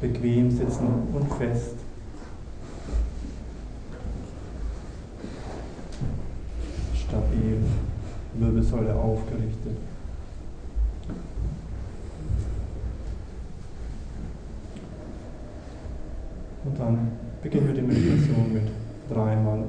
Bequem sitzen und fest. Stabil, Wirbelsäule aufgerichtet. Und dann beginnen wir die Meditation mit dreimal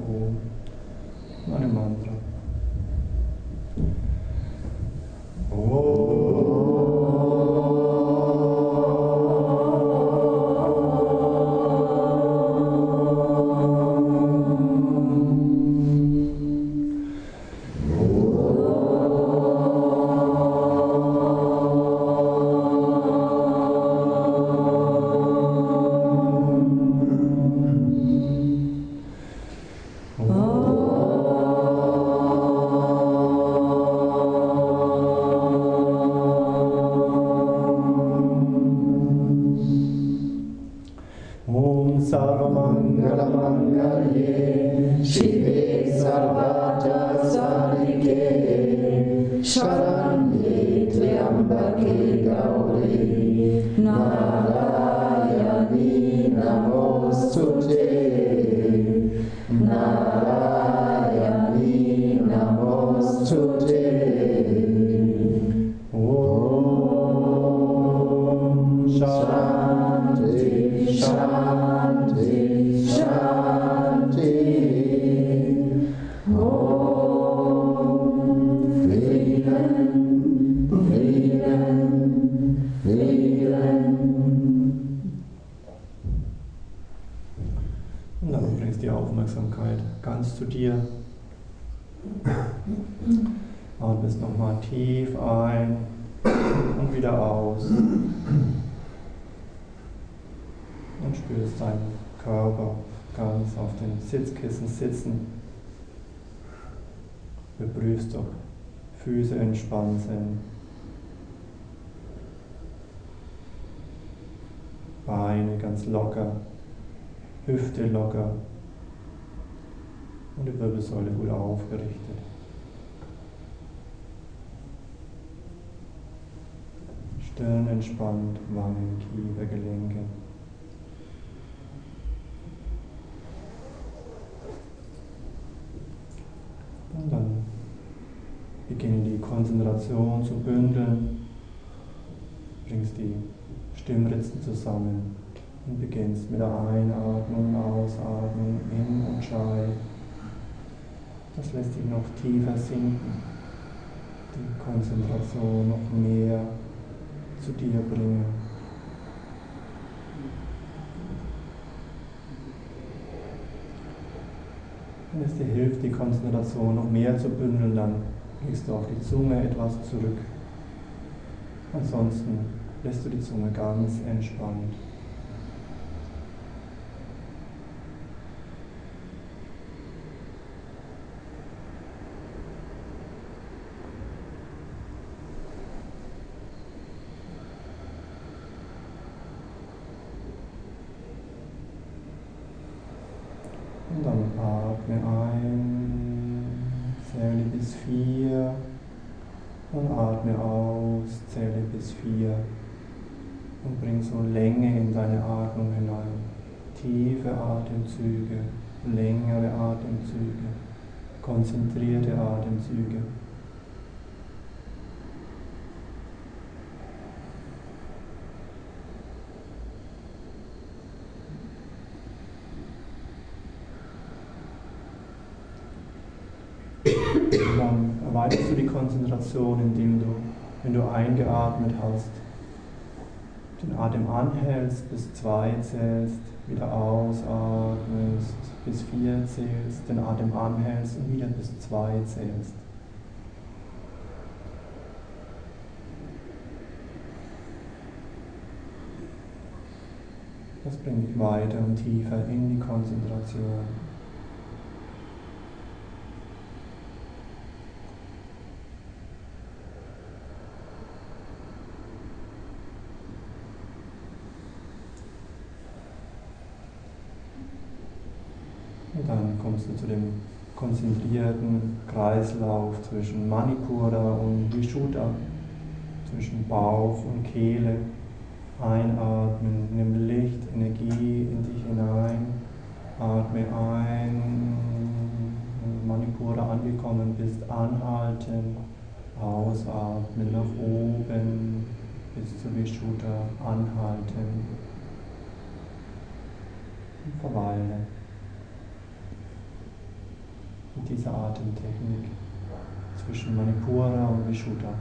sitzen. Beprüfst, ob Füße entspannt sind. Beine ganz locker, Hüfte locker und die Wirbelsäule gut aufgerichtet. Stirn entspannt, Wangen, Kiefer, Gelenke. Und dann beginne die Konzentration zu bündeln. Bringst die Stimmritzen zusammen und beginnst mit der Einatmung Ausatmung in und Schei. Das lässt dich noch tiefer sinken, die Konzentration noch mehr zu dir bringen. Wenn es dir hilft, die Konzentration noch mehr zu bündeln, dann legst du auch die Zunge etwas zurück. Ansonsten lässt du die Zunge ganz entspannt. Atme ein, zähle bis vier und atme aus, zähle bis vier und bring so Länge in deine Atmung hinein. Tiefe Atemzüge, längere Atemzüge, konzentrierte Atemzüge. erweiterst du die Konzentration, indem du, wenn du eingeatmet hast, den Atem anhältst, bis zwei zählst, wieder ausatmest, bis vier zählst, den Atem anhältst und wieder bis zwei zählst. Das bringt dich weiter und tiefer in die Konzentration. Dann kommst du zu dem konzentrierten Kreislauf zwischen Manipura und Vishuddha. zwischen Bauch und Kehle. Einatmen, nimm Licht, Energie in dich hinein. Atme ein, Manipura angekommen bist, anhalten, ausatmen nach oben bis zur Vishuddha, anhalten verweile in dieser Atemtechnik zwischen Manipura und Vishuddha.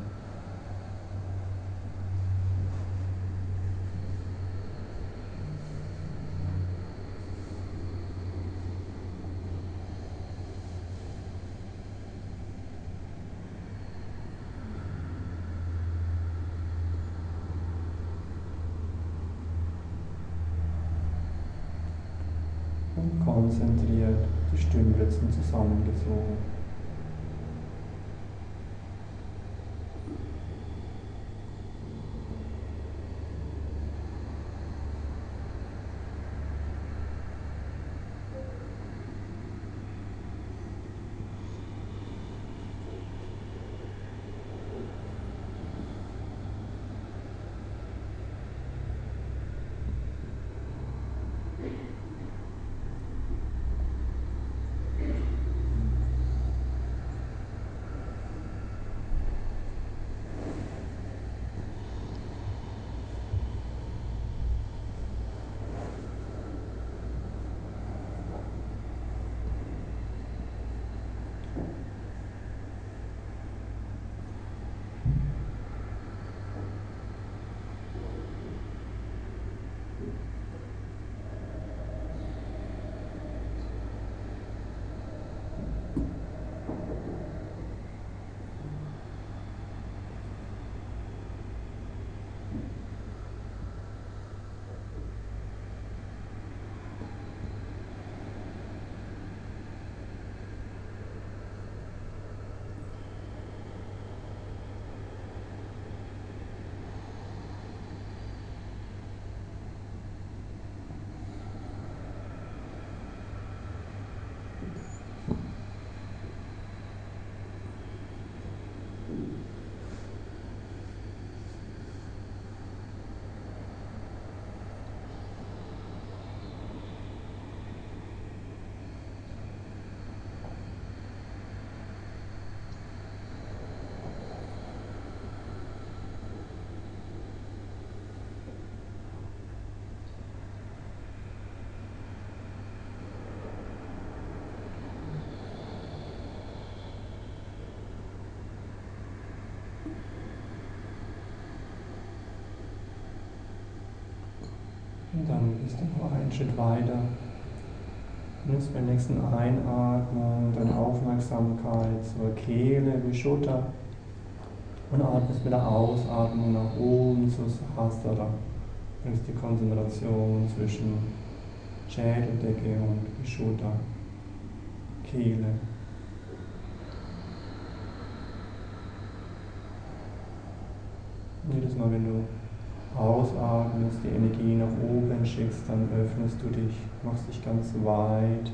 Und dann gehst du noch einen Schritt weiter. Nimmst beim nächsten Einatmen deine Aufmerksamkeit zur Kehle, Vishuddha und atmest mit der Ausatmung nach oben zur Sahasrara. Bringst die Konzentration zwischen Schädeldecke und Vishuddha, Kehle. Jedes Mal, wenn du ausatmest, die Energie nach oben schickst, dann öffnest du dich, machst dich ganz weit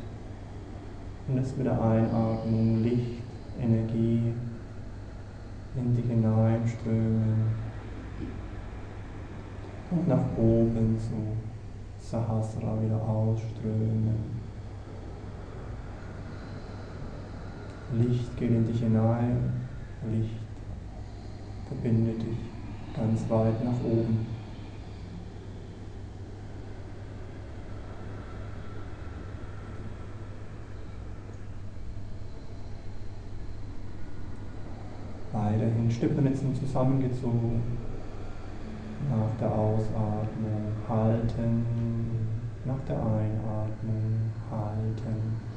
und lässt mit der Einatmung Licht, Energie in dich hineinströmen und nach oben zu Sahasra wieder ausströmen. Licht geht in dich hinein, Licht verbindet dich ganz weit nach oben. Weiterhin Stippenritzen zusammengezogen. Nach der Ausatmung halten. Nach der Einatmung halten.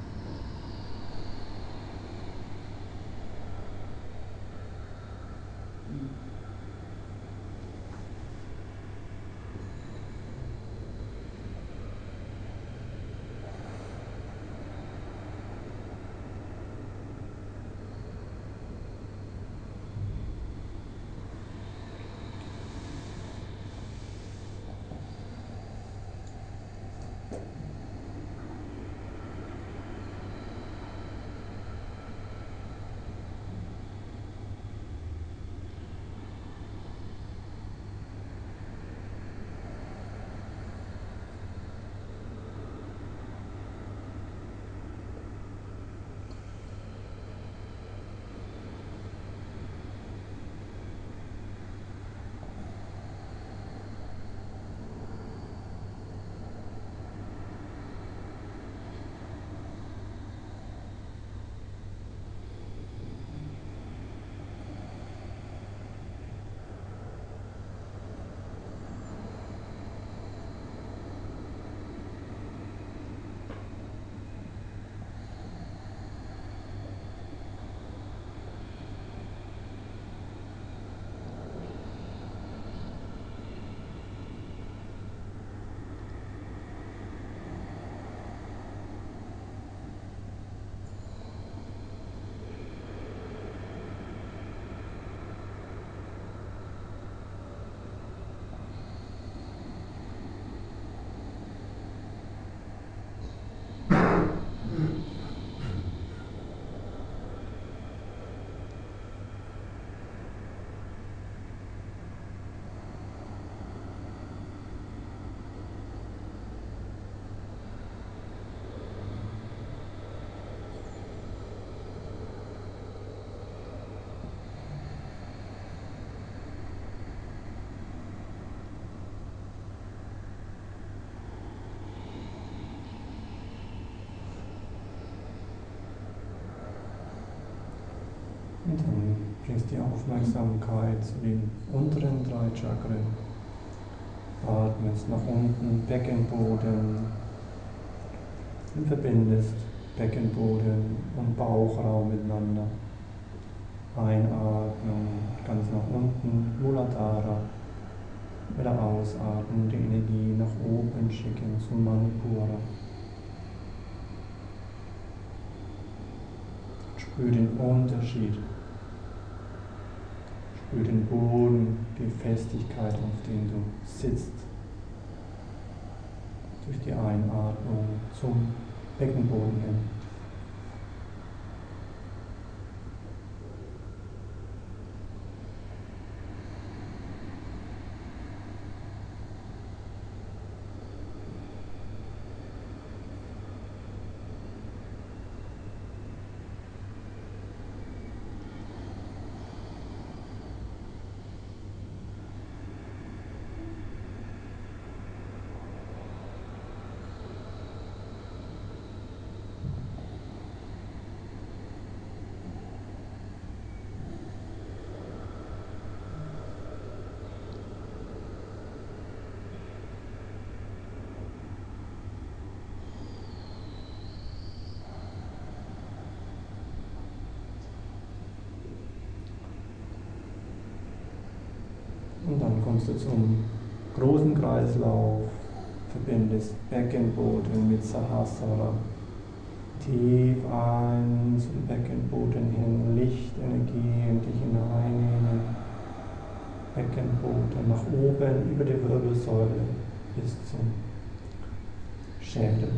Bringst die Aufmerksamkeit zu den unteren drei Chakren. Atmest nach unten, Beckenboden. Und verbindest Beckenboden und Bauchraum miteinander. Einatmen, ganz nach unten, Muladhara. Wieder ausatmen, die Energie nach oben schicken zum Manipura. Spür den Unterschied. Spür den Boden, die Festigkeit, auf dem du sitzt. Durch die Einatmung zum Beckenboden hin. Und dann kommst du zum großen Kreislauf, verbindest Beckenboden mit Sahasrara. Tief ein zum Beckenboden hin, Lichtenergie in dich hineinnehmen. Beckenboden nach oben über die Wirbelsäule bis zum Schädel.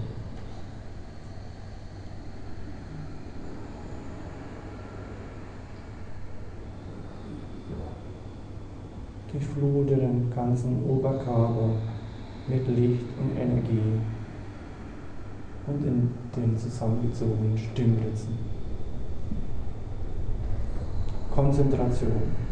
Durchflute den ganzen Oberkörper mit Licht und Energie und in den zusammengezogenen Stimmritzen. Konzentration.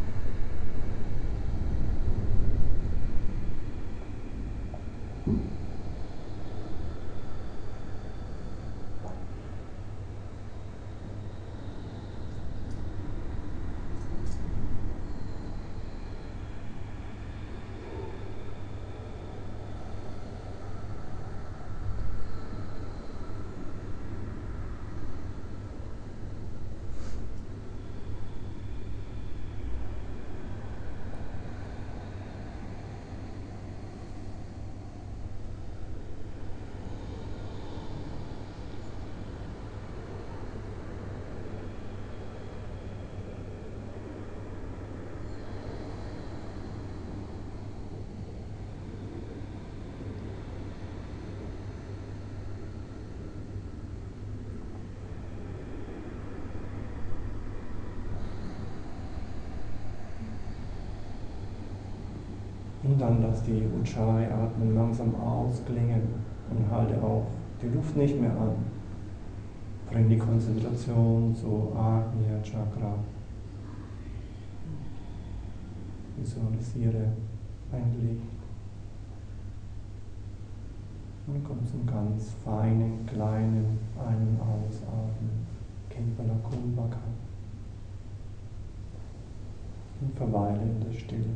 Und dann lass die Ujjayi-Atmung langsam ausklingen und halte auch die Luft nicht mehr an. Bring die Konzentration zu Agnya Chakra. Visualisiere ein Licht. Und komm zum ganz feinen, kleinen Ein- und Ausatmen. Kempala Kumbhaka. Und verweile in der Stille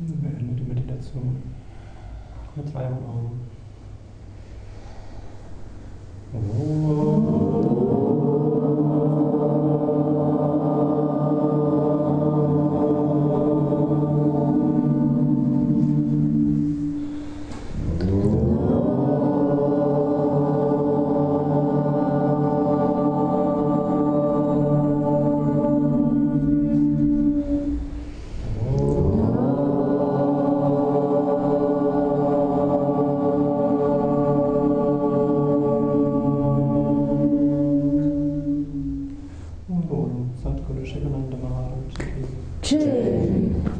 Beende die Meditation mit drei Augen.